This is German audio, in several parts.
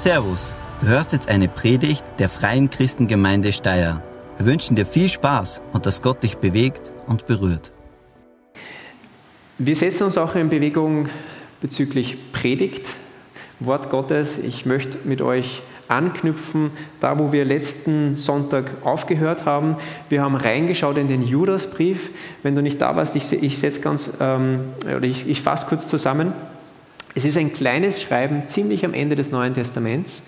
Servus, du hörst jetzt eine Predigt der Freien Christengemeinde Steyr. Wir wünschen dir viel Spaß und dass Gott dich bewegt und berührt. Wir setzen uns auch in Bewegung bezüglich Predigt, Wort Gottes. Ich möchte mit euch anknüpfen, da wo wir letzten Sonntag aufgehört haben. Wir haben reingeschaut in den Judasbrief. Wenn du nicht da warst, ich, ich ähm, ich, ich fasse kurz zusammen. Es ist ein kleines Schreiben, ziemlich am Ende des Neuen Testaments,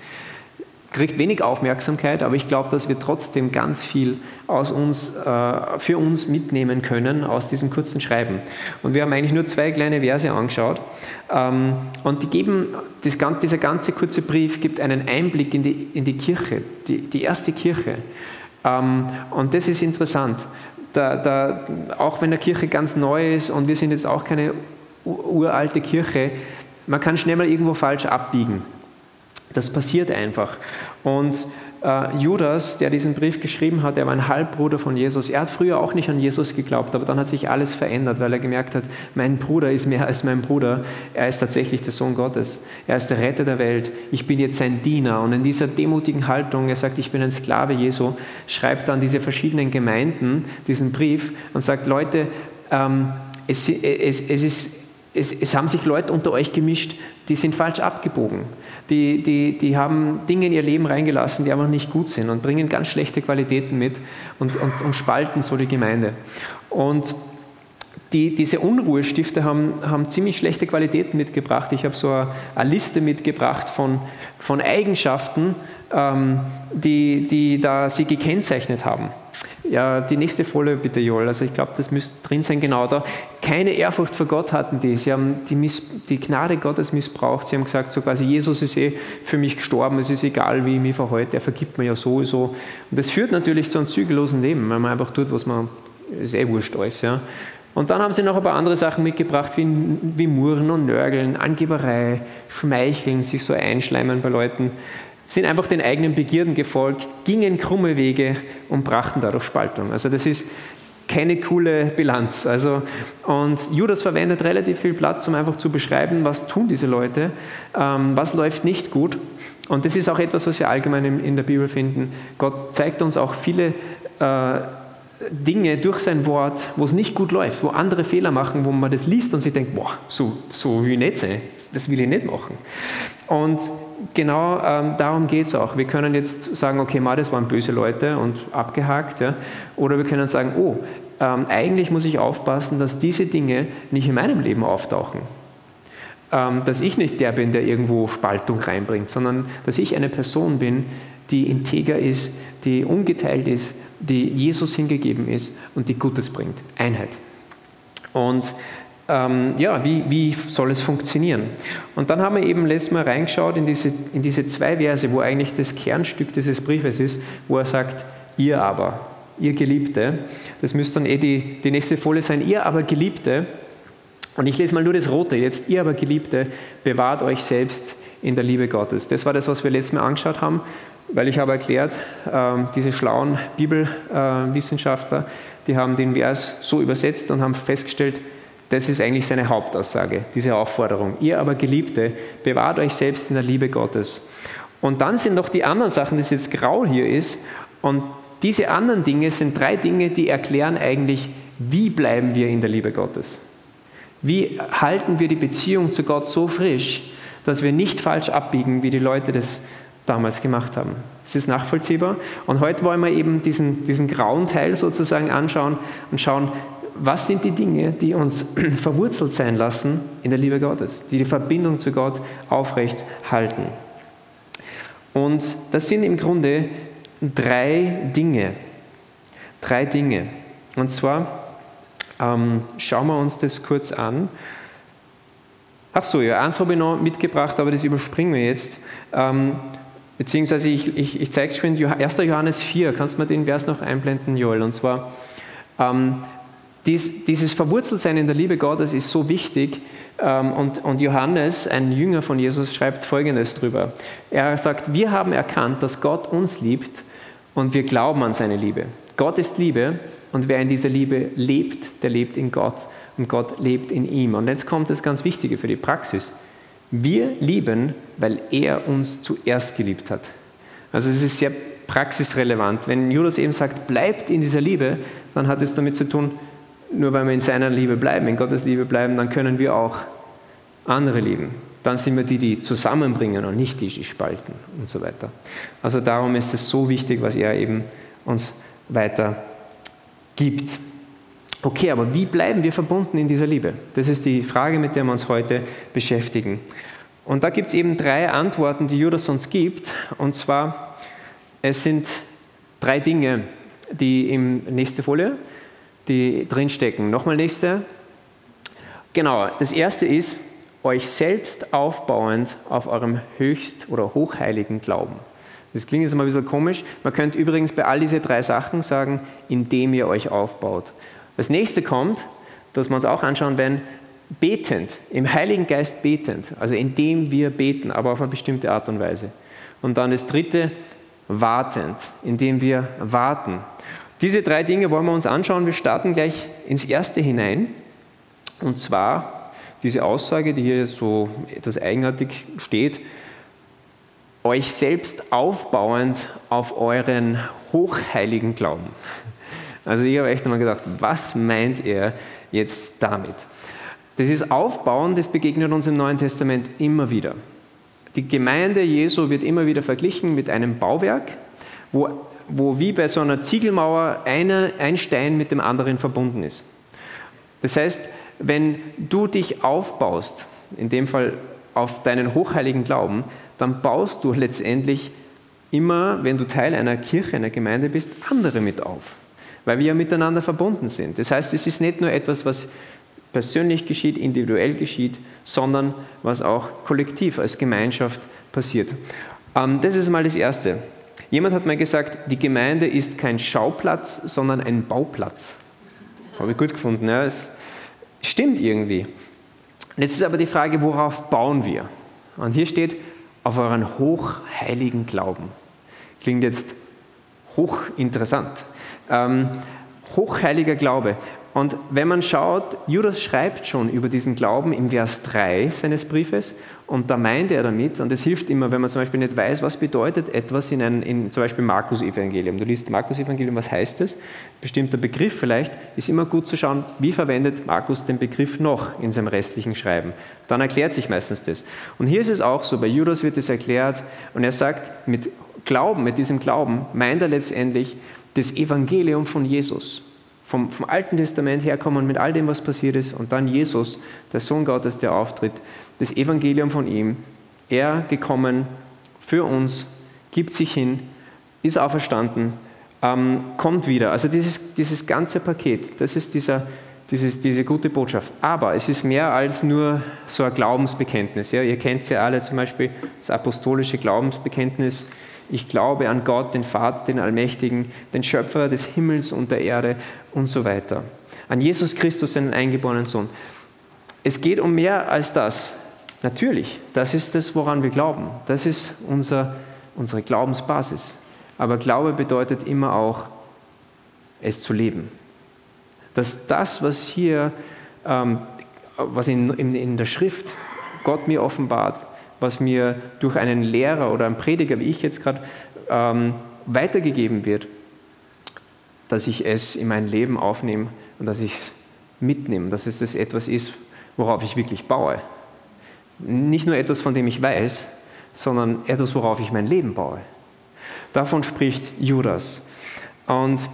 kriegt wenig Aufmerksamkeit, aber ich glaube, dass wir trotzdem ganz viel aus uns, äh, für uns mitnehmen können aus diesem kurzen Schreiben. Und wir haben eigentlich nur zwei kleine Verse angeschaut. Ähm, und die geben, das, dieser ganze kurze Brief gibt einen Einblick in die, in die Kirche, die, die erste Kirche. Ähm, und das ist interessant. Da, da, auch wenn der Kirche ganz neu ist und wir sind jetzt auch keine uralte Kirche, man kann schnell mal irgendwo falsch abbiegen. Das passiert einfach. Und äh, Judas, der diesen Brief geschrieben hat, der war ein Halbbruder von Jesus. Er hat früher auch nicht an Jesus geglaubt, aber dann hat sich alles verändert, weil er gemerkt hat, mein Bruder ist mehr als mein Bruder. Er ist tatsächlich der Sohn Gottes. Er ist der Retter der Welt. Ich bin jetzt sein Diener. Und in dieser demutigen Haltung, er sagt, ich bin ein Sklave Jesu, schreibt dann diese verschiedenen Gemeinden diesen Brief und sagt, Leute, ähm, es, es, es ist es, es, haben sich Leute unter euch gemischt, die sind falsch abgebogen. Die, die, die haben Dinge in ihr Leben reingelassen, die einfach nicht gut sind und bringen ganz schlechte Qualitäten mit und, und, und spalten so die Gemeinde. Und die, diese Unruhestifter haben, haben ziemlich schlechte Qualitäten mitgebracht. Ich habe so eine, eine Liste mitgebracht von, von Eigenschaften, ähm, die, die da sie gekennzeichnet haben. Ja, die nächste Folie bitte, Joel. Also ich glaube, das müsste drin sein, genau da. Keine Ehrfurcht vor Gott hatten die. Sie haben die, Miss, die Gnade Gottes missbraucht. Sie haben gesagt, so quasi, Jesus ist eh für mich gestorben, es ist egal, wie ich mich verhalte, er vergibt mir ja sowieso. Und das führt natürlich zu einem zügellosen Leben, weil man einfach tut, was man, ist eh wurscht alles. Ja. Und dann haben sie noch ein paar andere Sachen mitgebracht, wie, wie Murren und Nörgeln, Angeberei, Schmeicheln, sich so einschleimen bei Leuten sind einfach den eigenen Begierden gefolgt, gingen krumme Wege und brachten dadurch Spaltung. Also das ist keine coole Bilanz. Also, und Judas verwendet relativ viel Platz, um einfach zu beschreiben, was tun diese Leute, ähm, was läuft nicht gut. Und das ist auch etwas, was wir allgemein in, in der Bibel finden. Gott zeigt uns auch viele äh, Dinge durch sein Wort, wo es nicht gut läuft, wo andere Fehler machen, wo man das liest und sich denkt, boah, so, so will ich nicht sein, das will ich nicht machen. Und genau ähm, darum geht es auch. Wir können jetzt sagen, okay, das waren böse Leute und abgehakt. Ja? Oder wir können sagen, oh, ähm, eigentlich muss ich aufpassen, dass diese Dinge nicht in meinem Leben auftauchen. Ähm, dass ich nicht der bin, der irgendwo Spaltung reinbringt, sondern dass ich eine Person bin, die integer ist, die ungeteilt ist, die Jesus hingegeben ist und die Gutes bringt. Einheit. Und ähm, ja, wie, wie soll es funktionieren? Und dann haben wir eben letztes Mal reingeschaut in diese, in diese zwei Verse, wo eigentlich das Kernstück dieses Briefes ist, wo er sagt, ihr aber, ihr Geliebte, das müsste dann eh die, die nächste Folie sein, ihr aber Geliebte, und ich lese mal nur das Rote jetzt, ihr aber Geliebte, bewahrt euch selbst in der Liebe Gottes. Das war das, was wir letztes Mal angeschaut haben, weil ich habe erklärt, äh, diese schlauen Bibelwissenschaftler, die haben den Vers so übersetzt und haben festgestellt, das ist eigentlich seine Hauptaussage, diese Aufforderung. Ihr aber Geliebte, bewahrt euch selbst in der Liebe Gottes. Und dann sind noch die anderen Sachen, das jetzt grau hier ist. Und diese anderen Dinge sind drei Dinge, die erklären eigentlich, wie bleiben wir in der Liebe Gottes. Wie halten wir die Beziehung zu Gott so frisch, dass wir nicht falsch abbiegen, wie die Leute das damals gemacht haben. Es ist nachvollziehbar. Und heute wollen wir eben diesen, diesen grauen Teil sozusagen anschauen und schauen, was sind die Dinge, die uns verwurzelt sein lassen in der Liebe Gottes, die die Verbindung zu Gott aufrecht halten. Und das sind im Grunde drei Dinge. Drei Dinge. Und zwar ähm, schauen wir uns das kurz an. Ach so, ja, eins habe ich noch mitgebracht, aber das überspringen wir jetzt. Ähm, beziehungsweise ich, ich, ich zeige es schon in 1. Johannes 4. Kannst du mir den Vers noch einblenden, Joel? Und zwar, ähm, dies, dieses Verwurzeltsein in der Liebe Gottes ist so wichtig. Ähm, und, und Johannes, ein Jünger von Jesus, schreibt Folgendes drüber. Er sagt, wir haben erkannt, dass Gott uns liebt und wir glauben an seine Liebe. Gott ist Liebe und wer in dieser Liebe lebt, der lebt in Gott und Gott lebt in ihm. Und jetzt kommt das ganz Wichtige für die Praxis. Wir lieben, weil er uns zuerst geliebt hat. Also es ist sehr praxisrelevant. Wenn Judas eben sagt, bleibt in dieser Liebe, dann hat es damit zu tun, nur weil wir in seiner Liebe bleiben, in Gottes Liebe bleiben, dann können wir auch andere lieben. Dann sind wir die, die zusammenbringen und nicht die, die spalten und so weiter. Also darum ist es so wichtig, was er eben uns weiter gibt. Okay, aber wie bleiben wir verbunden in dieser Liebe? Das ist die Frage, mit der wir uns heute beschäftigen. Und da gibt es eben drei Antworten, die Judas uns gibt. Und zwar, es sind drei Dinge, die im nächste Folie, die drinstecken. Nochmal nächste. Genau, das erste ist, euch selbst aufbauend auf eurem höchst oder hochheiligen Glauben. Das klingt jetzt mal ein bisschen komisch. Man könnte übrigens bei all diese drei Sachen sagen, indem ihr euch aufbaut. Das nächste kommt, dass wir uns auch anschauen werden, betend, im Heiligen Geist betend, also indem wir beten, aber auf eine bestimmte Art und Weise. Und dann das dritte, wartend, indem wir warten. Diese drei Dinge wollen wir uns anschauen. Wir starten gleich ins erste hinein. Und zwar diese Aussage, die hier so etwas eigenartig steht, euch selbst aufbauend auf euren hochheiligen Glauben. Also ich habe echt einmal gedacht, was meint er jetzt damit? Das ist Aufbauen, das begegnet uns im Neuen Testament immer wieder. Die Gemeinde Jesu wird immer wieder verglichen mit einem Bauwerk, wo, wo wie bei so einer Ziegelmauer eine, ein Stein mit dem anderen verbunden ist. Das heißt, wenn du dich aufbaust, in dem Fall auf deinen hochheiligen Glauben, dann baust du letztendlich immer, wenn du Teil einer Kirche, einer Gemeinde bist, andere mit auf, weil wir ja miteinander verbunden sind. Das heißt, es ist nicht nur etwas, was persönlich geschieht, individuell geschieht, sondern was auch kollektiv als Gemeinschaft passiert. Ähm, das ist mal das Erste. Jemand hat mal gesagt, die Gemeinde ist kein Schauplatz, sondern ein Bauplatz. Habe ich gut gefunden. Ja, es stimmt irgendwie. Jetzt ist aber die Frage, worauf bauen wir? Und hier steht, auf euren hochheiligen Glauben. Klingt jetzt hochinteressant. Ähm, hochheiliger Glaube. Und wenn man schaut, Judas schreibt schon über diesen Glauben im Vers 3 seines Briefes und da meint er damit, und es hilft immer, wenn man zum Beispiel nicht weiß, was bedeutet etwas in, ein, in zum Beispiel Markus-Evangelium. Du liest Markus-Evangelium, was heißt es? Bestimmter Begriff vielleicht, ist immer gut zu schauen, wie verwendet Markus den Begriff noch in seinem restlichen Schreiben. Dann erklärt sich meistens das. Und hier ist es auch so, bei Judas wird es erklärt und er sagt, mit Glauben, mit diesem Glauben meint er letztendlich das Evangelium von Jesus vom, vom Alten Testament herkommen mit all dem, was passiert ist, und dann Jesus, der Sohn Gottes, der auftritt, das Evangelium von ihm, er gekommen für uns, gibt sich hin, ist auferstanden, ähm, kommt wieder. Also dieses, dieses ganze Paket, das ist dieser, dieses, diese gute Botschaft. Aber es ist mehr als nur so ein Glaubensbekenntnis. Ja? Ihr kennt ja alle zum Beispiel das apostolische Glaubensbekenntnis ich glaube an Gott, den Vater, den Allmächtigen, den Schöpfer des Himmels und der Erde und so weiter. An Jesus Christus, seinen eingeborenen Sohn. Es geht um mehr als das. Natürlich, das ist das, woran wir glauben. Das ist unser, unsere Glaubensbasis. Aber Glaube bedeutet immer auch, es zu leben. Dass das, was hier, ähm, was in, in, in der Schrift Gott mir offenbart, was mir durch einen Lehrer oder einen Prediger, wie ich jetzt gerade, ähm, weitergegeben wird, dass ich es in mein Leben aufnehme und dass ich es mitnehme, dass es das etwas ist, worauf ich wirklich baue. Nicht nur etwas, von dem ich weiß, sondern etwas, worauf ich mein Leben baue. Davon spricht Judas. Und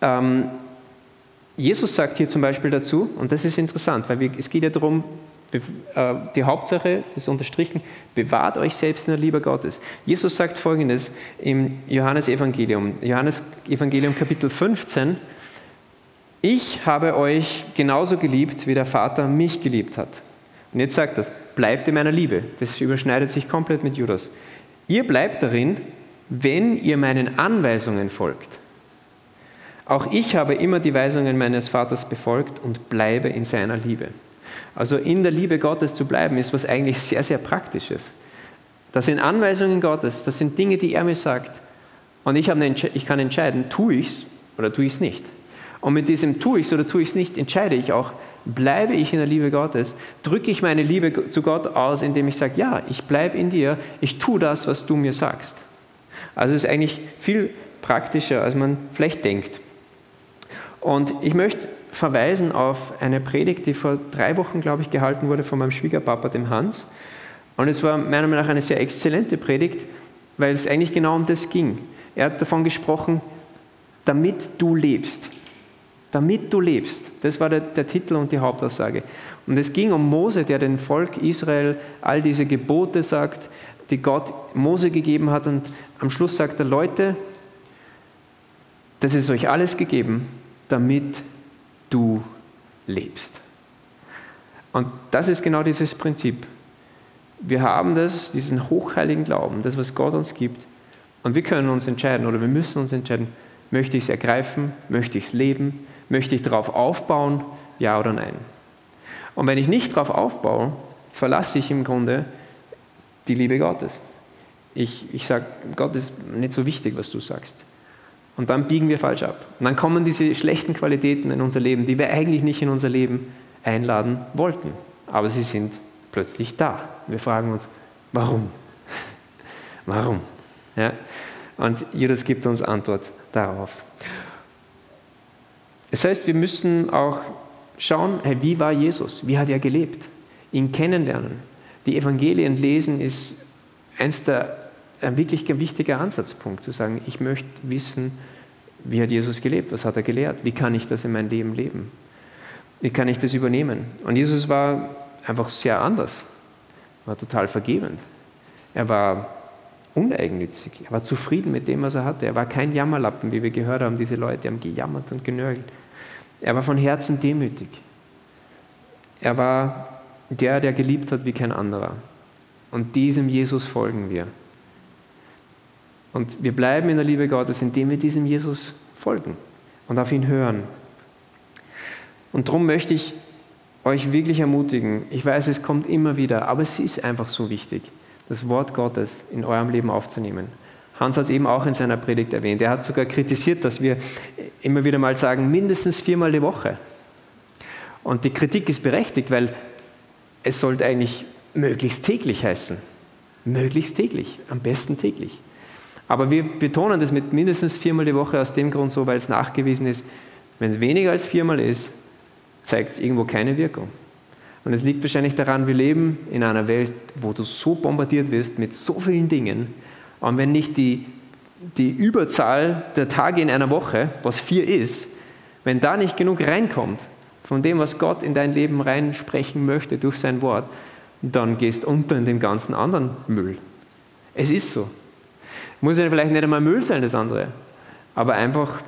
ähm, Jesus sagt hier zum Beispiel dazu, und das ist interessant, weil wir, es geht ja darum, die Hauptsache, das ist unterstrichen, bewahrt euch selbst in der Liebe Gottes. Jesus sagt folgendes im Johannesevangelium, Johannes Evangelium Kapitel 15, ich habe euch genauso geliebt, wie der Vater mich geliebt hat. Und jetzt sagt er, bleibt in meiner Liebe. Das überschneidet sich komplett mit Judas. Ihr bleibt darin, wenn ihr meinen Anweisungen folgt. Auch ich habe immer die Weisungen meines Vaters befolgt und bleibe in seiner Liebe. Also in der Liebe Gottes zu bleiben, ist was eigentlich sehr, sehr Praktisches. Das sind Anweisungen Gottes, das sind Dinge, die er mir sagt. Und ich, ich kann entscheiden, tue ich es oder tue ich es nicht. Und mit diesem tue ich es oder tue ich es nicht, entscheide ich auch, bleibe ich in der Liebe Gottes, drücke ich meine Liebe zu Gott aus, indem ich sage, ja, ich bleibe in dir, ich tue das, was du mir sagst. Also es ist eigentlich viel praktischer, als man vielleicht denkt. Und ich möchte verweisen auf eine Predigt, die vor drei Wochen, glaube ich, gehalten wurde von meinem Schwiegerpapa, dem Hans. Und es war meiner Meinung nach eine sehr exzellente Predigt, weil es eigentlich genau um das ging. Er hat davon gesprochen, damit du lebst. Damit du lebst. Das war der, der, Titel und die Hauptaussage. Und es ging um Mose, der dem Volk Israel all diese Gebote sagt, die Gott Mose gegeben hat. Und am Schluss sagt er, Leute, das ist euch alles gegeben, damit du lebst. Und das ist genau dieses Prinzip. Wir haben das, diesen hochheiligen Glauben, das, was Gott uns gibt. Und wir können uns entscheiden oder wir müssen uns entscheiden, möchte ich es ergreifen, möchte ich es leben, möchte ich darauf aufbauen, ja oder nein. Und wenn ich nicht darauf aufbaue, verlasse ich im Grunde die Liebe Gottes. Ich, ich sage, Gott ist nicht so wichtig, was du sagst. Und dann biegen wir falsch ab. Und dann kommen diese schlechten Qualitäten in unser Leben, die wir eigentlich nicht in unser Leben einladen wollten. Aber sie sind plötzlich da. Wir fragen uns, warum? warum? Ja? Und Jesus gibt uns Antwort darauf. Das heißt, wir müssen auch schauen, hey, wie war Jesus? Wie hat er gelebt? Ihn kennenlernen. Die Evangelien lesen ist eins der ein wirklich wichtiger Ansatzpunkt, zu sagen, ich möchte wissen, wie hat Jesus gelebt, was hat er gelehrt, wie kann ich das in mein Leben leben, wie kann ich das übernehmen. Und Jesus war einfach sehr anders, war total vergebend. Er war uneigennützig, er war zufrieden mit dem, was er hatte. Er war kein Jammerlappen, wie wir gehört haben, diese Leute haben gejammert und genörgelt. Er war von Herzen demütig. Er war der, der geliebt hat wie kein anderer. Und diesem Jesus folgen wir. Und wir bleiben in der Liebe Gottes, indem wir diesem Jesus folgen und auf ihn hören. Und darum möchte ich euch wirklich ermutigen. Ich weiß, es kommt immer wieder, aber es ist einfach so wichtig, das Wort Gottes in eurem Leben aufzunehmen. Hans hat es eben auch in seiner Predigt erwähnt. Er hat sogar kritisiert, dass wir immer wieder mal sagen, mindestens viermal die Woche. Und die Kritik ist berechtigt, weil es sollte eigentlich möglichst täglich heißen. Möglichst täglich, am besten täglich. Aber wir betonen das mit mindestens viermal die Woche aus dem Grund so, weil es nachgewiesen ist, wenn es weniger als viermal ist, zeigt es irgendwo keine Wirkung. Und es liegt wahrscheinlich daran, wir leben in einer Welt, wo du so bombardiert wirst mit so vielen Dingen. Und wenn nicht die, die Überzahl der Tage in einer Woche, was vier ist, wenn da nicht genug reinkommt von dem, was Gott in dein Leben reinsprechen möchte durch sein Wort, dann gehst du unter in dem ganzen anderen Müll. Es ist so. Muss ja vielleicht nicht einmal Müll sein, das andere, aber einfach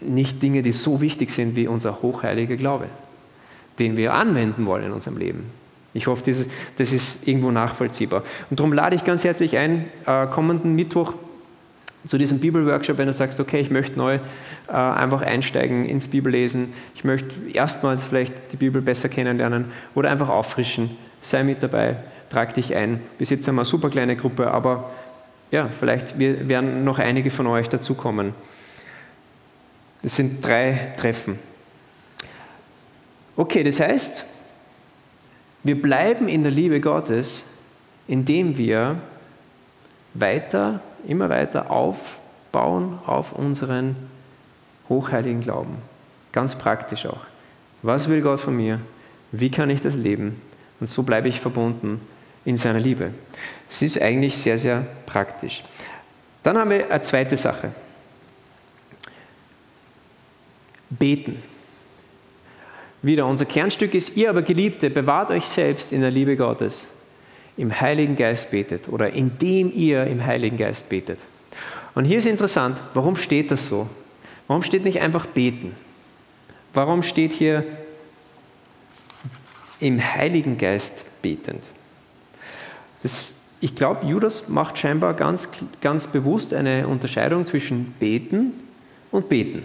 nicht Dinge, die so wichtig sind wie unser hochheiliger Glaube, den wir anwenden wollen in unserem Leben. Ich hoffe, das ist, das ist irgendwo nachvollziehbar. Und darum lade ich ganz herzlich ein, äh, kommenden Mittwoch zu diesem Bibelworkshop, wenn du sagst, okay, ich möchte neu äh, einfach einsteigen ins Bibellesen, ich möchte erstmals vielleicht die Bibel besser kennenlernen oder einfach auffrischen, sei mit dabei, trag dich ein. Bis jetzt haben wir eine super kleine Gruppe, aber ja, vielleicht werden noch einige von euch dazukommen. Das sind drei Treffen. Okay, das heißt, wir bleiben in der Liebe Gottes, indem wir weiter, immer weiter aufbauen auf unseren hochheiligen Glauben. Ganz praktisch auch. Was will Gott von mir? Wie kann ich das leben? Und so bleibe ich verbunden in seiner Liebe. Es ist eigentlich sehr, sehr praktisch. Dann haben wir eine zweite Sache. Beten. Wieder, unser Kernstück ist, ihr aber Geliebte, bewahrt euch selbst in der Liebe Gottes, im Heiligen Geist betet oder indem ihr im Heiligen Geist betet. Und hier ist interessant, warum steht das so? Warum steht nicht einfach beten? Warum steht hier im Heiligen Geist betend? Das, ich glaube, Judas macht scheinbar ganz, ganz bewusst eine Unterscheidung zwischen beten und beten.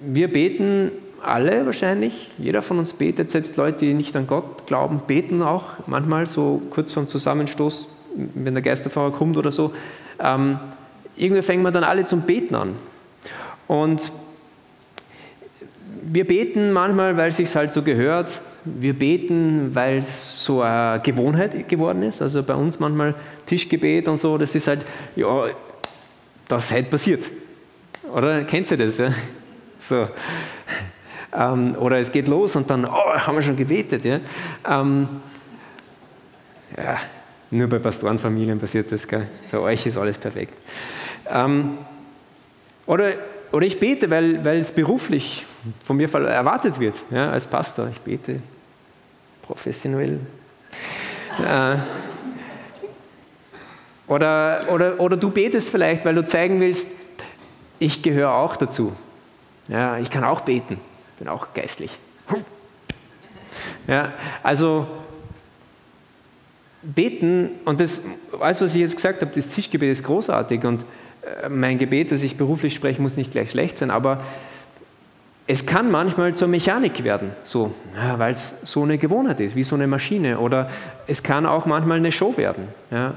Wir beten alle wahrscheinlich, jeder von uns betet, selbst Leute, die nicht an Gott glauben, beten auch manchmal so kurz vorm Zusammenstoß, wenn der Geisterfahrer kommt oder so. Ähm, irgendwie fängt man dann alle zum Beten an. Und wir beten manchmal, weil es sich halt so gehört. Wir beten, weil es so eine Gewohnheit geworden ist. Also bei uns manchmal Tischgebet und so, das ist halt, ja, das ist halt passiert. Oder kennt ihr das? Ja? So. Ähm, oder es geht los und dann, oh, haben wir schon gebetet. Ja? Ähm, ja, nur bei Pastorenfamilien passiert das. Gell? Bei euch ist alles perfekt. Ähm, oder, oder ich bete, weil, weil es beruflich von mir erwartet wird, ja, als Pastor. Ich bete professionell. Äh, oder, oder, oder du betest vielleicht, weil du zeigen willst, ich gehöre auch dazu. Ja, ich kann auch beten, bin auch geistlich. Ja, also beten, und das, alles, was ich jetzt gesagt habe, das Tischgebet ist großartig und mein Gebet, das ich beruflich spreche, muss nicht gleich schlecht sein, aber es kann manchmal zur Mechanik werden, so, ja, weil es so eine Gewohnheit ist, wie so eine Maschine. Oder es kann auch manchmal eine Show werden. Ja.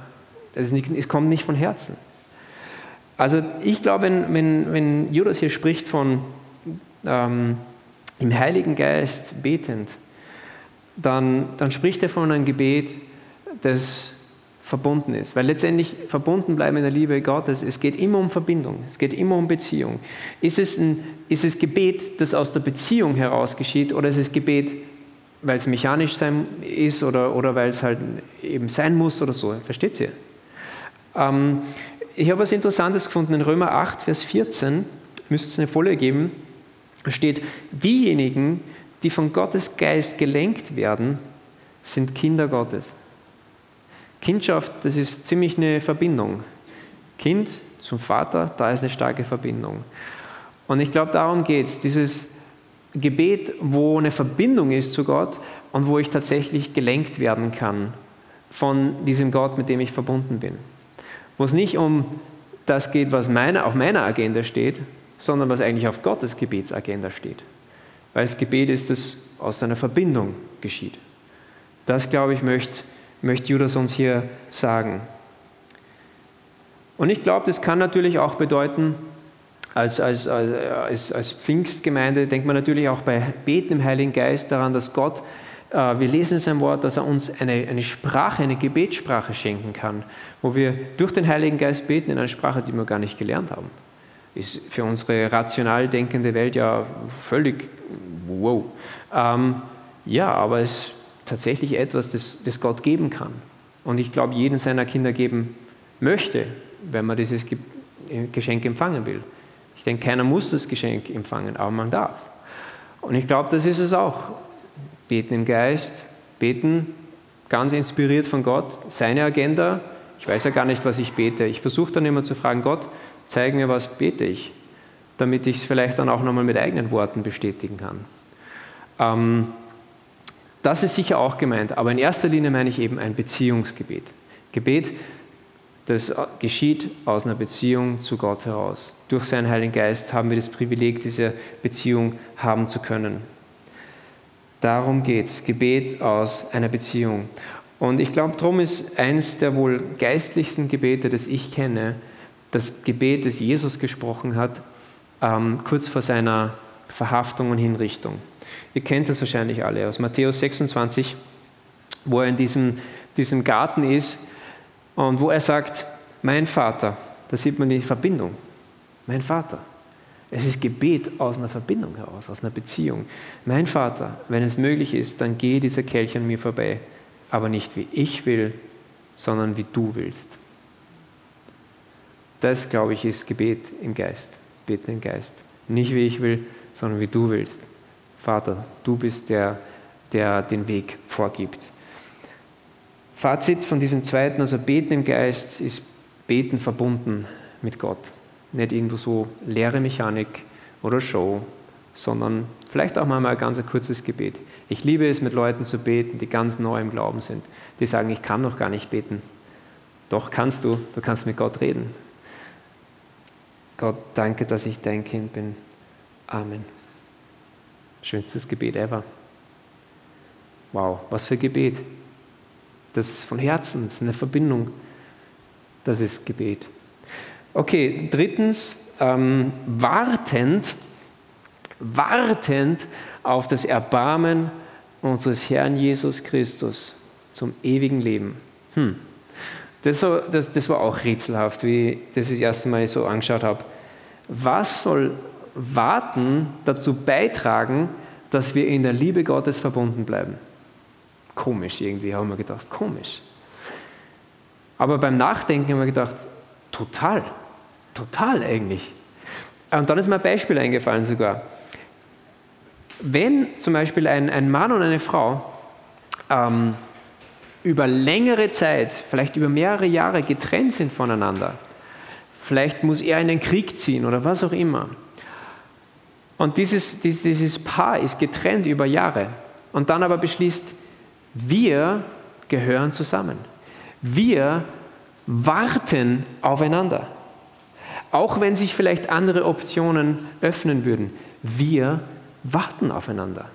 Es, nicht, es kommt nicht von Herzen. Also ich glaube, wenn, wenn, wenn Judas hier spricht von ähm, im Heiligen Geist betend, dann, dann spricht er von einem Gebet, das verbunden ist. Weil letztendlich verbunden bleiben in der Liebe Gottes, es geht immer um Verbindung, es geht immer um Beziehung. Ist es, ein, ist es Gebet, das aus der Beziehung heraus geschieht, oder ist es Gebet, weil es mechanisch sein ist oder, oder weil es halt eben sein muss oder so? Versteht ihr? Ähm, ich habe was Interessantes gefunden in Römer 8, Vers 14, müsste es eine Folie geben, steht, diejenigen, die von Gottes Geist gelenkt werden, sind Kinder Gottes. Kindschaft, das ist ziemlich eine Verbindung. Kind zum Vater, da ist eine starke Verbindung. Und ich glaube, darum geht es, dieses Gebet, wo eine Verbindung ist zu Gott und wo ich tatsächlich gelenkt werden kann von diesem Gott, mit dem ich verbunden bin. Wo es nicht um das geht, was meine, auf meiner Agenda steht, sondern was eigentlich auf Gottes Gebetsagenda steht. Weil das Gebet ist, das aus einer Verbindung geschieht. Das, glaube ich, möchte möchte Judas uns hier sagen. Und ich glaube, das kann natürlich auch bedeuten, als, als, als, als Pfingstgemeinde denkt man natürlich auch bei Beten im Heiligen Geist daran, dass Gott, äh, wir lesen in seinem Wort, dass er uns eine, eine Sprache, eine Gebetssprache schenken kann, wo wir durch den Heiligen Geist beten in einer Sprache, die wir gar nicht gelernt haben. Ist für unsere rational denkende Welt ja völlig wow. Ähm, ja, aber es tatsächlich etwas, das, das Gott geben kann. Und ich glaube, jeden seiner Kinder geben möchte, wenn man dieses Geschenk empfangen will. Ich denke, keiner muss das Geschenk empfangen, aber man darf. Und ich glaube, das ist es auch. Beten im Geist, beten ganz inspiriert von Gott, seine Agenda. Ich weiß ja gar nicht, was ich bete. Ich versuche dann immer zu fragen, Gott, zeig mir, was bete ich, damit ich es vielleicht dann auch nochmal mit eigenen Worten bestätigen kann. Ähm, das ist sicher auch gemeint, aber in erster Linie meine ich eben ein Beziehungsgebet. Gebet, das geschieht aus einer Beziehung zu Gott heraus. Durch seinen Heiligen Geist haben wir das Privileg, diese Beziehung haben zu können. Darum geht es, Gebet aus einer Beziehung. Und ich glaube, darum ist eines der wohl geistlichsten Gebete, das ich kenne, das Gebet, das Jesus gesprochen hat, ähm, kurz vor seiner Verhaftung und Hinrichtung. Ihr kennt das wahrscheinlich alle aus Matthäus 26, wo er in diesem, diesem Garten ist und wo er sagt, mein Vater, da sieht man die Verbindung, mein Vater. Es ist Gebet aus einer Verbindung heraus, aus einer Beziehung. Mein Vater, wenn es möglich ist, dann gehe dieser Kelch an mir vorbei, aber nicht wie ich will, sondern wie du willst. Das, glaube ich, ist Gebet im Geist, Beten im Geist. Nicht wie ich will, sondern wie du willst. Vater, du bist der, der den Weg vorgibt. Fazit von diesem zweiten, also Beten im Geist, ist Beten verbunden mit Gott. Nicht irgendwo so leere Mechanik oder Show, sondern vielleicht auch mal ein ganz kurzes Gebet. Ich liebe es, mit Leuten zu beten, die ganz neu im Glauben sind, die sagen, ich kann noch gar nicht beten. Doch kannst du, du kannst mit Gott reden. Gott, danke, dass ich dein Kind bin. Amen. Schönstes Gebet ever. Wow, was für Gebet. Das ist von Herzen, das ist eine Verbindung. Das ist Gebet. Okay, drittens, ähm, wartend. wartend auf das Erbarmen unseres Herrn Jesus Christus zum ewigen Leben. Hm. Das, so, das, das war auch rätselhaft, wie ich das das erste Mal so angeschaut habe. Was soll Warten dazu beitragen, dass wir in der Liebe Gottes verbunden bleiben? Komisch irgendwie, haben wir gedacht, komisch. Aber beim Nachdenken haben wir gedacht, total, total eigentlich. Und dann ist mir ein Beispiel eingefallen sogar. Wenn zum Beispiel ein, ein Mann und eine Frau ähm, über längere Zeit, vielleicht über mehrere Jahre getrennt sind voneinander, vielleicht muss er in den Krieg ziehen oder was auch immer, und dieses, dieses Paar ist getrennt über Jahre und dann aber beschließt, wir gehören zusammen. Wir warten aufeinander. Auch wenn sich vielleicht andere Optionen öffnen würden. Wir warten aufeinander.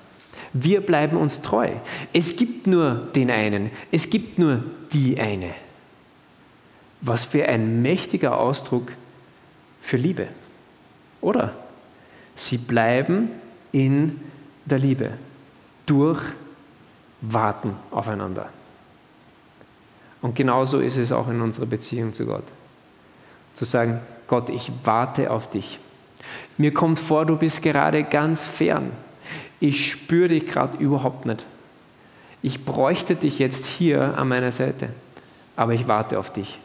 Wir bleiben uns treu. Es gibt nur den einen. Es gibt nur die eine. Was für ein mächtiger Ausdruck für Liebe. Oder? Sie bleiben in der Liebe durch Warten aufeinander. Und genauso ist es auch in unserer Beziehung zu Gott. Zu sagen, Gott, ich warte auf dich. Mir kommt vor, du bist gerade ganz fern. Ich spüre dich gerade überhaupt nicht. Ich bräuchte dich jetzt hier an meiner Seite, aber ich warte auf dich,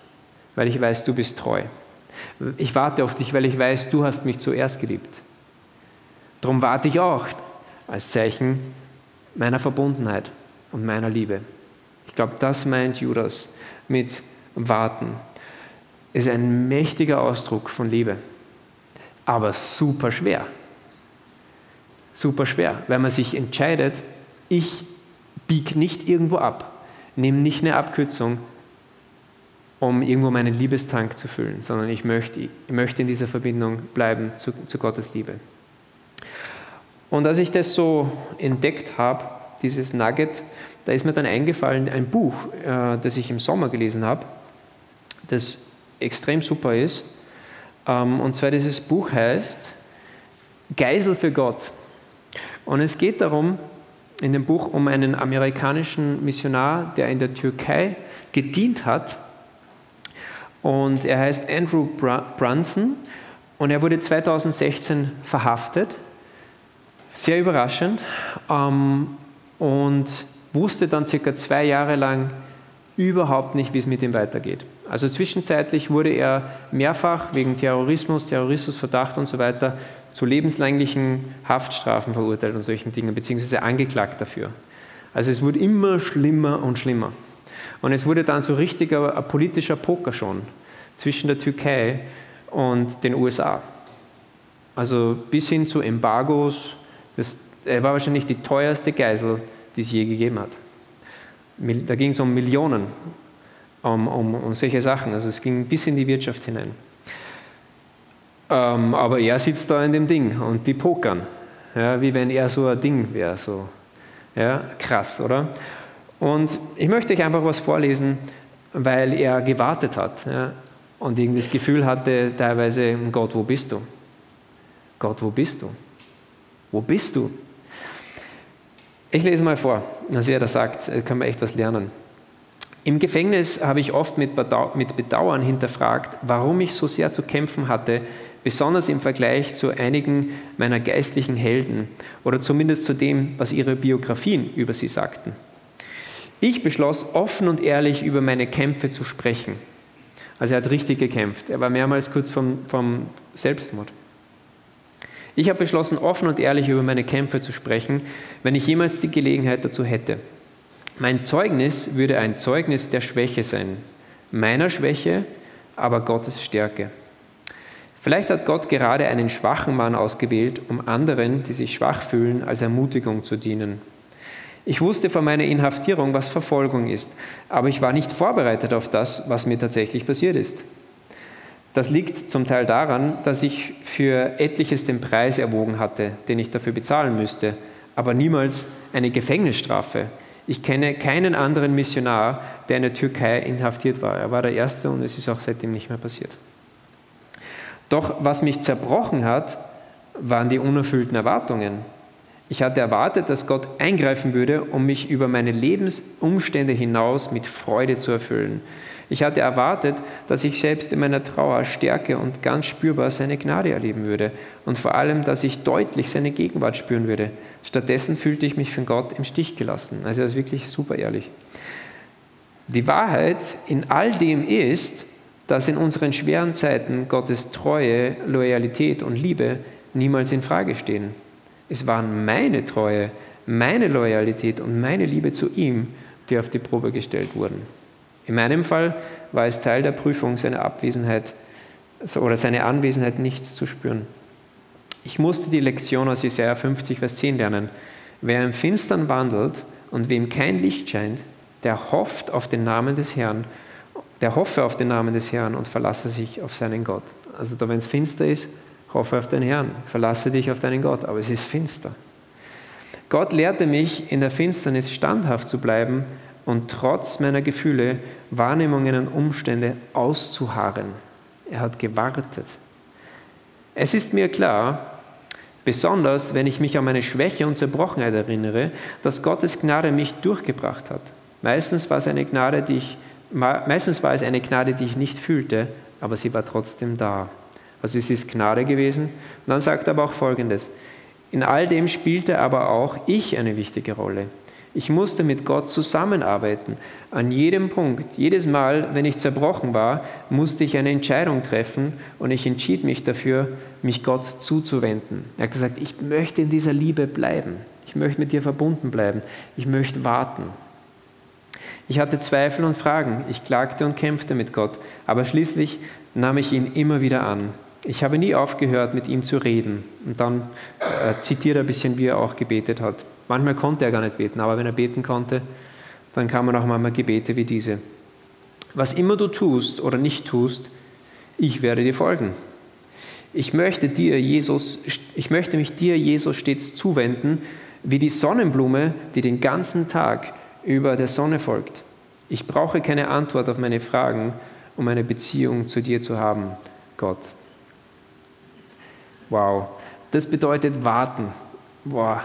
weil ich weiß, du bist treu. Ich warte auf dich, weil ich weiß, du hast mich zuerst geliebt. Darum warte ich auch als Zeichen meiner Verbundenheit und meiner Liebe. Ich glaube, das meint Judas mit warten. Ist ein mächtiger Ausdruck von Liebe, aber super schwer. Super schwer, weil man sich entscheidet, ich biege nicht irgendwo ab, nehme nicht eine Abkürzung, um irgendwo meinen Liebestank zu füllen, sondern ich möchte, ich möchte in dieser Verbindung bleiben zu, zu Gottes Liebe. Und als ich das so entdeckt habe, dieses Nugget, da ist mir dann eingefallen ein Buch, äh, das ich im Sommer gelesen habe, das extrem super ist. Ähm, und zwar dieses Buch heißt Geisel für Gott. Und es geht darum, in dem Buch um einen amerikanischen Missionar, der in der Türkei gedient hat. Und er heißt Andrew Brunson und er wurde 2016 verhaftet. Sehr überraschend. Ähm, und wusste dann circa zwei Jahre lang überhaupt nicht, wie es mit ihm weitergeht. Also zwischenzeitlich wurde er mehrfach wegen Terrorismus, Terrorismusverdacht und so weiter zu lebenslänglichen Haftstrafen verurteilt und solchen Dingen, beziehungsweise angeklagt dafür. Also es wurde immer schlimmer und schlimmer. Und es wurde dann so richtiger ein politischer Poker schon zwischen der Türkei und den USA. Also bis hin zu Embargos. Das, er war wahrscheinlich die teuerste Geisel, die es je gegeben hat. Da ging es um Millionen, um, um, um solche Sachen. Also es ging bis in die Wirtschaft hinein. Ähm, aber er sitzt da in dem Ding und die pokern. Ja, wie wenn er so ein Ding wäre. So. Ja, krass, oder? Und ich möchte euch einfach was vorlesen, weil er gewartet hat ja, und irgendwie das Gefühl hatte, teilweise, Gott, wo bist du? Gott, wo bist du? Wo bist du? Ich lese mal vor, was er da sagt, können wir echt was lernen. Im Gefängnis habe ich oft mit Bedauern hinterfragt, warum ich so sehr zu kämpfen hatte, besonders im Vergleich zu einigen meiner geistlichen Helden oder zumindest zu dem, was ihre Biografien über sie sagten. Ich beschloss, offen und ehrlich über meine Kämpfe zu sprechen. Also er hat richtig gekämpft. Er war mehrmals kurz vom, vom Selbstmord. Ich habe beschlossen, offen und ehrlich über meine Kämpfe zu sprechen, wenn ich jemals die Gelegenheit dazu hätte. Mein Zeugnis würde ein Zeugnis der Schwäche sein, meiner Schwäche, aber Gottes Stärke. Vielleicht hat Gott gerade einen schwachen Mann ausgewählt, um anderen, die sich schwach fühlen, als Ermutigung zu dienen. Ich wusste vor meiner Inhaftierung, was Verfolgung ist, aber ich war nicht vorbereitet auf das, was mir tatsächlich passiert ist. Das liegt zum Teil daran, dass ich für etliches den Preis erwogen hatte, den ich dafür bezahlen müsste, aber niemals eine Gefängnisstrafe. Ich kenne keinen anderen Missionar, der in der Türkei inhaftiert war. Er war der Erste und es ist auch seitdem nicht mehr passiert. Doch was mich zerbrochen hat, waren die unerfüllten Erwartungen. Ich hatte erwartet, dass Gott eingreifen würde, um mich über meine Lebensumstände hinaus mit Freude zu erfüllen. Ich hatte erwartet, dass ich selbst in meiner Trauer stärke und ganz spürbar seine Gnade erleben würde und vor allem, dass ich deutlich seine Gegenwart spüren würde. Stattdessen fühlte ich mich von Gott im Stich gelassen. Also er ist wirklich super ehrlich. Die Wahrheit in all dem ist, dass in unseren schweren Zeiten Gottes Treue, Loyalität und Liebe niemals in Frage stehen. Es waren meine Treue, meine Loyalität und meine Liebe zu ihm, die auf die Probe gestellt wurden. In meinem Fall war es Teil der Prüfung, seine Abwesenheit oder seine Anwesenheit nicht zu spüren. Ich musste die Lektion aus Jesaja 50, Vers 10 lernen. Wer im Finstern wandelt und wem kein Licht scheint, der hofft auf den Namen des Herrn, der hoffe auf den Namen des Herrn und verlasse sich auf seinen Gott. Also da, wenn es finster ist, hoffe auf den Herrn, verlasse dich auf deinen Gott, aber es ist finster. Gott lehrte mich, in der Finsternis standhaft zu bleiben und trotz meiner Gefühle, Wahrnehmungen und Umstände auszuharren. Er hat gewartet. Es ist mir klar, besonders wenn ich mich an meine Schwäche und Zerbrochenheit erinnere, dass Gottes Gnade mich durchgebracht hat. Meistens war es eine Gnade, die ich, meistens war es eine Gnade, die ich nicht fühlte, aber sie war trotzdem da. Also es ist Gnade gewesen. Und dann sagt er aber auch Folgendes. In all dem spielte aber auch ich eine wichtige Rolle. Ich musste mit Gott zusammenarbeiten. An jedem Punkt, jedes Mal, wenn ich zerbrochen war, musste ich eine Entscheidung treffen und ich entschied mich dafür, mich Gott zuzuwenden. Er hat gesagt, ich möchte in dieser Liebe bleiben. Ich möchte mit dir verbunden bleiben. Ich möchte warten. Ich hatte Zweifel und Fragen. Ich klagte und kämpfte mit Gott. Aber schließlich nahm ich ihn immer wieder an. Ich habe nie aufgehört, mit ihm zu reden. Und dann äh, zitiert er ein bisschen, wie er auch gebetet hat. Manchmal konnte er gar nicht beten, aber wenn er beten konnte, dann kamen auch manchmal Gebete wie diese. Was immer du tust oder nicht tust, ich werde dir folgen. Ich möchte dir, Jesus, ich möchte mich dir, Jesus, stets zuwenden, wie die Sonnenblume, die den ganzen Tag über der Sonne folgt. Ich brauche keine Antwort auf meine Fragen, um eine Beziehung zu dir zu haben, Gott. Wow, das bedeutet warten. Wow,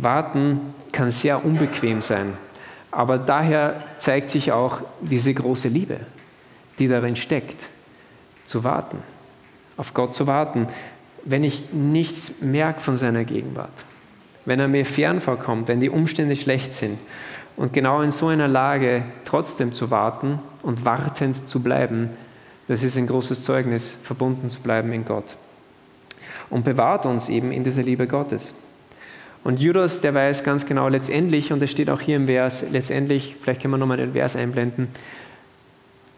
warten kann sehr unbequem sein, aber daher zeigt sich auch diese große Liebe, die darin steckt, zu warten, auf Gott zu warten, wenn ich nichts merke von seiner Gegenwart, wenn er mir fern vorkommt, wenn die Umstände schlecht sind und genau in so einer Lage trotzdem zu warten und wartend zu bleiben, das ist ein großes Zeugnis, verbunden zu bleiben in Gott. Und bewahrt uns eben in dieser Liebe Gottes. Und Judas, der weiß ganz genau letztendlich, und es steht auch hier im Vers, letztendlich, vielleicht können wir nochmal den Vers einblenden,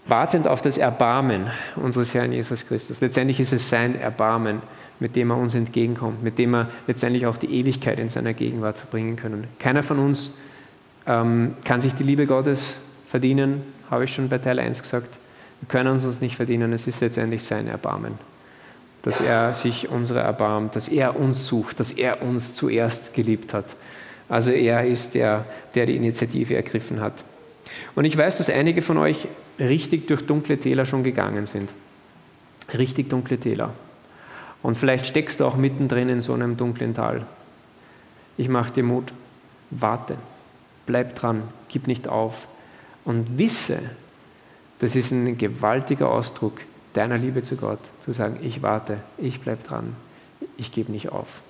wartend auf das Erbarmen unseres Herrn Jesus Christus. Letztendlich ist es sein Erbarmen, mit dem er uns entgegenkommt, mit dem er letztendlich auch die Ewigkeit in seiner Gegenwart verbringen können. Keiner von uns ähm, kann sich die Liebe Gottes verdienen, habe ich schon bei Teil 1 gesagt. Wir können uns das nicht verdienen, es ist letztendlich sein Erbarmen. Dass er sich unserer erbarmt, dass er uns sucht, dass er uns zuerst geliebt hat. Also er ist der, der die Initiative ergriffen hat. Und ich weiß, dass einige von euch richtig durch dunkle Täler schon gegangen sind. Richtig dunkle Täler. Und vielleicht steckst du auch mittendrin in so einem dunklen Tal. Ich mache dir Mut. Warte bleib dran, gib nicht auf und wisse, das ist ein gewaltiger Ausdruck deiner Liebe zu Gott, zu sagen, ich warte, ich bleib dran, ich gebe nicht auf.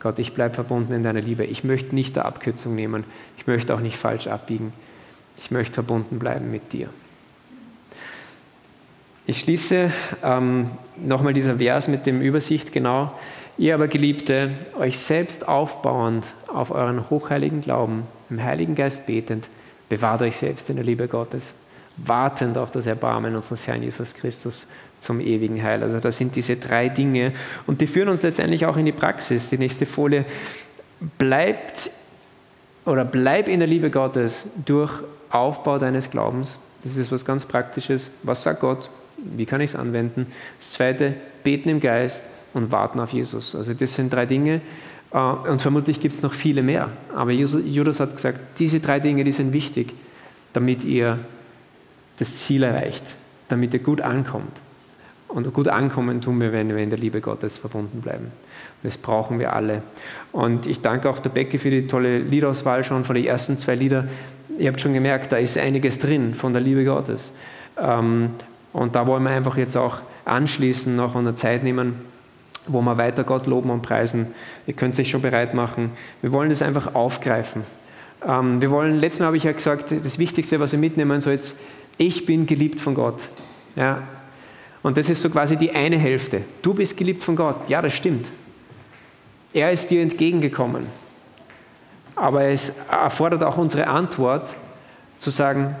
Gott, ich bleibe verbunden in deiner Liebe. Ich möchte nicht der Abkürzung nehmen. Ich möchte auch nicht falsch abbiegen. Ich möchte verbunden bleiben mit dir. Ich schließe ähm, nochmal dieser Vers mit dem Übersicht genau. Ihr aber Geliebte, euch selbst aufbauend auf euren hochheiligen Glauben, im Heiligen Geist betend, bewahrt euch selbst in der Liebe Gottes, wartend auf das Erbarmen unseres Herrn Jesus Christus zum ewigen Heil. Also das sind diese drei Dinge und die führen uns letztendlich auch in die Praxis. Die nächste Folie bleibt oder bleib in der Liebe Gottes durch Aufbau deines Glaubens. Das ist was ganz Praktisches. Was sagt Gott? Wie kann ich es anwenden? Das zweite, beten im Geist und warten auf Jesus. Also das sind drei Dinge, äh, und vermutlich gibt es noch viele mehr. Aber Judas hat gesagt, diese drei Dinge, die sind wichtig, damit ihr das Ziel erreicht, damit ihr gut ankommt. Und gut ankommen tun wir, wenn wir in der Liebe Gottes verbunden bleiben. Das brauchen wir alle. Und ich danke auch der Becke für die tolle Liedauswahl schon von den ersten zwei Lieder. Ihr habt schon gemerkt, da ist einiges drin von der Liebe Gottes. Ähm, und da wollen wir einfach jetzt auch anschließen, noch eine Zeit nehmen, wo wir weiter Gott loben und preisen. Ihr könnt sich schon bereit machen. Wir wollen das einfach aufgreifen. Ähm, wir wollen, letztes Mal habe ich ja gesagt, das Wichtigste, was wir mitnehmen soll, ist, ich bin geliebt von Gott. Ja. Und das ist so quasi die eine Hälfte. Du bist geliebt von Gott. Ja, das stimmt. Er ist dir entgegengekommen. Aber es erfordert auch unsere Antwort, zu sagen,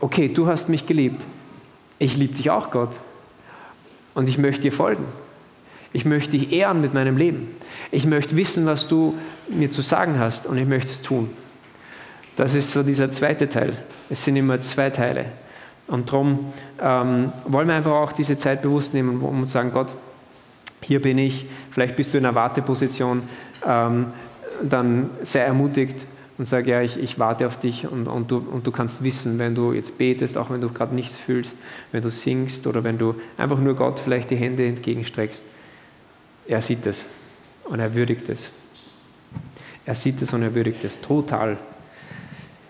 okay, du hast mich geliebt. Ich liebe dich auch, Gott. Und ich möchte dir folgen. Ich möchte dich ehren mit meinem Leben. Ich möchte wissen, was du mir zu sagen hast und ich möchte es tun. Das ist so dieser zweite Teil. Es sind immer zwei Teile. Und darum ähm, wollen wir einfach auch diese Zeit bewusst nehmen, zu sagen, Gott, hier bin ich, vielleicht bist du in einer Warteposition, ähm, dann sei ermutigt und sag, ja, ich, ich warte auf dich und, und, du, und du kannst wissen, wenn du jetzt betest, auch wenn du gerade nichts fühlst, wenn du singst oder wenn du einfach nur Gott vielleicht die Hände entgegenstreckst, er sieht es und er würdigt es. Er sieht es und er würdigt es total.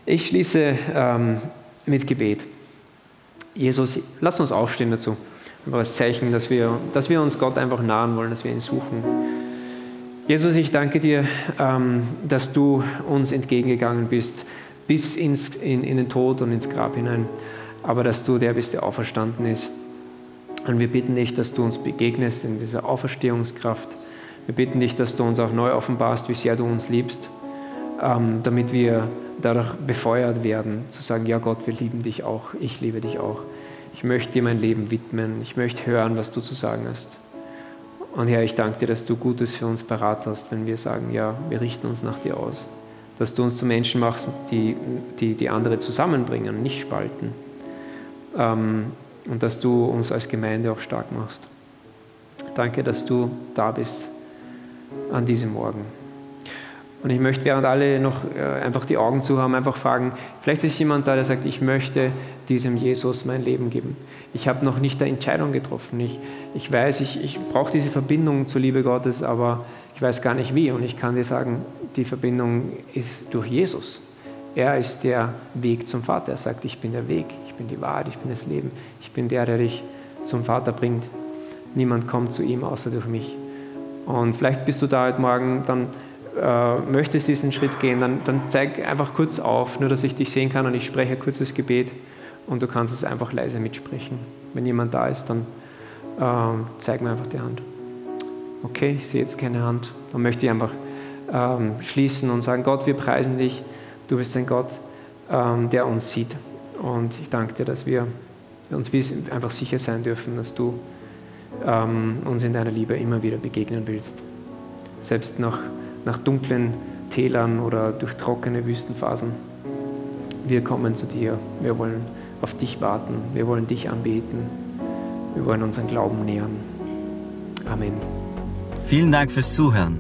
Ich schließe ähm, mit Gebet. Jesus, lass uns aufstehen dazu. Einfach als Zeichen, dass wir, dass wir uns Gott einfach nahen wollen, dass wir ihn suchen. Jesus, ich danke dir, ähm, dass du uns entgegengegangen bist, bis ins, in, in den Tod und ins Grab hinein, aber dass du der bist, der auferstanden ist. Und wir bitten dich, dass du uns begegnest in dieser Auferstehungskraft. Wir bitten dich, dass du uns auch neu offenbarst, wie sehr du uns liebst, ähm, damit wir dadurch befeuert werden, zu sagen, ja Gott, wir lieben dich auch, ich liebe dich auch. Ich möchte dir mein Leben widmen, ich möchte hören, was du zu sagen hast. Und Herr, ich danke dir, dass du Gutes für uns parat hast, wenn wir sagen, ja, wir richten uns nach dir aus. Dass du uns zu Menschen machst, die die, die andere zusammenbringen, nicht spalten. Ähm, und dass du uns als Gemeinde auch stark machst. Danke, dass du da bist an diesem Morgen. Und ich möchte, während alle noch äh, einfach die Augen zu haben, einfach fragen, vielleicht ist jemand da, der sagt, ich möchte diesem Jesus mein Leben geben. Ich habe noch nicht eine Entscheidung getroffen. Ich, ich weiß, ich, ich brauche diese Verbindung zur Liebe Gottes, aber ich weiß gar nicht wie. Und ich kann dir sagen, die Verbindung ist durch Jesus. Er ist der Weg zum Vater. Er sagt, ich bin der Weg, ich bin die Wahrheit, ich bin das Leben. Ich bin der, der dich zum Vater bringt. Niemand kommt zu ihm außer durch mich. Und vielleicht bist du da heute Morgen dann äh, möchtest diesen Schritt gehen, dann, dann zeig einfach kurz auf, nur dass ich dich sehen kann und ich spreche ein kurzes Gebet und du kannst es einfach leise mitsprechen. Wenn jemand da ist, dann äh, zeig mir einfach die Hand. Okay, ich sehe jetzt keine Hand. Dann möchte ich einfach ähm, schließen und sagen, Gott, wir preisen dich. Du bist ein Gott, ähm, der uns sieht. Und ich danke dir, dass wir uns einfach sicher sein dürfen, dass du ähm, uns in deiner Liebe immer wieder begegnen willst. Selbst nach nach dunklen Tälern oder durch trockene Wüstenphasen. Wir kommen zu dir. Wir wollen auf dich warten. Wir wollen dich anbeten. Wir wollen unseren Glauben nähern. Amen. Vielen Dank fürs Zuhören.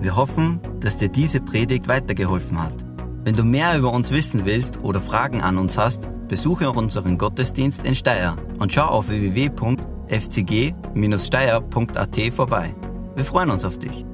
Wir hoffen, dass dir diese Predigt weitergeholfen hat. Wenn du mehr über uns wissen willst oder Fragen an uns hast, besuche unseren Gottesdienst in Steyr und schau auf www.fcg-steyr.at vorbei. Wir freuen uns auf dich.